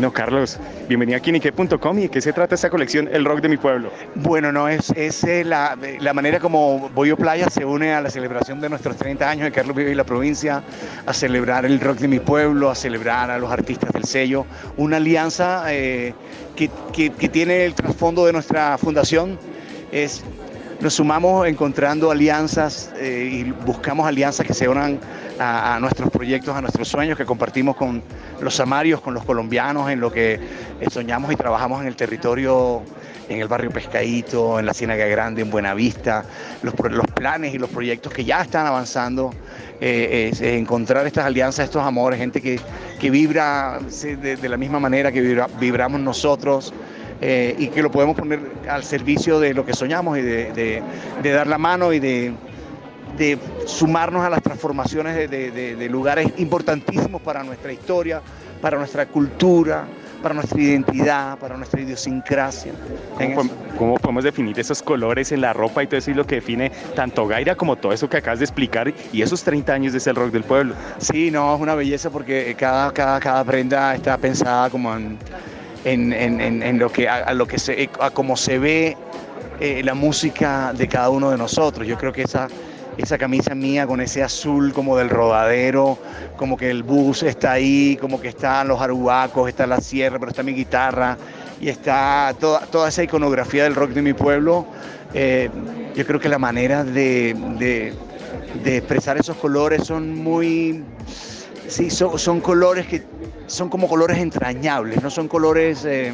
Bueno, Carlos, bienvenido a Kinique.com y de qué se trata esta colección El Rock de mi Pueblo. Bueno, no, es, es eh, la, la, manera como Boyo Playa se une a la celebración de nuestros 30 años de Carlos Vive y la provincia, a celebrar el rock de mi pueblo, a celebrar a los artistas del sello, una alianza eh, que, que, que, tiene el trasfondo de nuestra fundación. Es, nos sumamos encontrando alianzas eh, y buscamos alianzas que se unan a, nuestros proyectos, a nuestros sueños que compartimos con los samarios, con los colombianos, en lo que eh, soñamos y trabajamos en el territorio, en el barrio Pescadito, en la Ciénaga Grande, en Buenavista, los, los planes y los proyectos que ya están avanzando, eh, encontrar estas alianzas, estos amores, gente que, que vibra de, de, la misma manera que vibra, vibramos nosotros. Eh, y que lo podemos poner al servicio de lo que soñamos y de, de, de dar la mano y de, de sumarnos a las transformaciones de, de, de, lugares importantísimos para nuestra historia, para nuestra cultura, para nuestra identidad, para nuestra idiosincrasia. ¿Cómo, ¿Cómo, podemos definir esos colores en la ropa y todo eso y lo que define tanto Gaira como todo eso que acabas de explicar y esos 30 años de ese rock del pueblo? Sí, no, es una belleza porque cada, cada, cada prenda está pensada como en, en, en, en lo que, a, lo que se, a cómo se ve eh, la música de cada uno de nosotros. Yo creo que esa esa camisa mía con ese azul como del rodadero, como que el bus está ahí, como que están los arubacos, está la sierra, pero está mi guitarra y está toda, toda esa iconografía del rock de mi pueblo. Eh, yo creo que la manera de, de, de, expresar esos colores son muy... Sí, son, son, colores que son como colores entrañables, no son colores eh,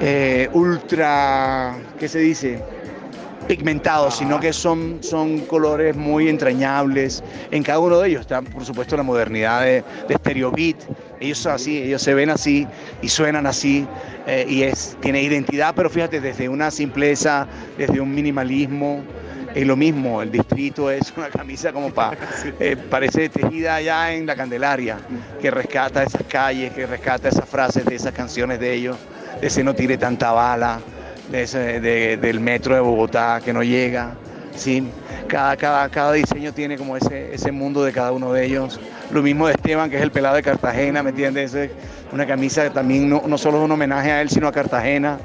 eh, ultra, ¿qué se dice? pigmentados, sino que son, son colores muy entrañables. En cada uno de ellos está, por supuesto, la modernidad de, de Stereo Beat. Ellos son así, ellos se ven así y suenan así eh, y es, tiene identidad, pero fíjate, desde una simpleza, desde un minimalismo. Es lo mismo, el distrito es una camisa como para, eh, parece tejida allá en la Candelaria, que rescata esas calles, que rescata esas frases de esas canciones de ellos, de ese no tire tanta bala, de ese, de, del metro de Bogotá que no llega. ¿sí? Cada, cada, cada diseño tiene como ese, ese mundo de cada uno de ellos. Lo mismo de Esteban, que es el pelado de Cartagena, ¿me entiendes? Es una camisa que también no, no solo es un homenaje a él, sino a Cartagena.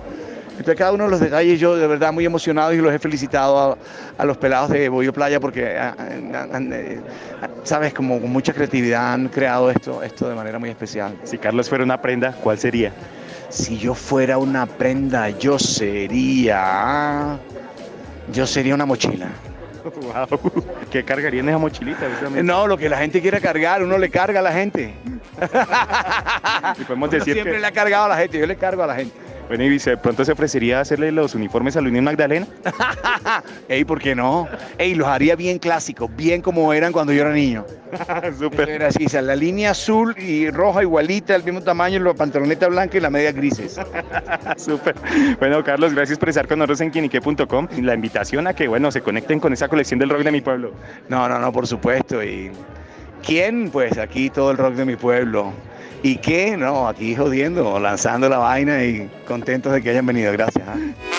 Entonces cada uno de los detalles yo de verdad muy emocionado y los he felicitado a, a los pelados de Bollo Playa porque, a, a, sabes, como con mucha creatividad han creado esto, esto de manera muy especial. Si Carlos fuera una prenda, ¿cuál sería? Si yo fuera una prenda, yo sería. Yo sería una mochila. Wow. ¿Qué cargaría en esa mochilita? No, lo que la gente quiera cargar, uno le carga a la gente. y podemos decir siempre que... le ha cargado a la gente, yo le cargo a la gente. Bueno, y de pronto se ofrecería hacerle los uniformes a la Unión Magdalena. Ey, ¿por qué no? Ey, los haría bien clásicos, bien como eran cuando yo era niño. Súper. Era así, la línea azul y roja igualita, el mismo tamaño, la pantaloneta blanca y la media grises. Súper. Bueno, Carlos, gracias por estar con nosotros en quinique.com. La invitación a que, bueno, se conecten con esa colección del rock de mi pueblo. No, no, no, por supuesto. Y ¿quién? Pues aquí todo el rock de mi pueblo. ¿Y qué? No, aquí jodiendo, lanzando la vaina y contentos de que hayan venido. Gracias. ¿eh?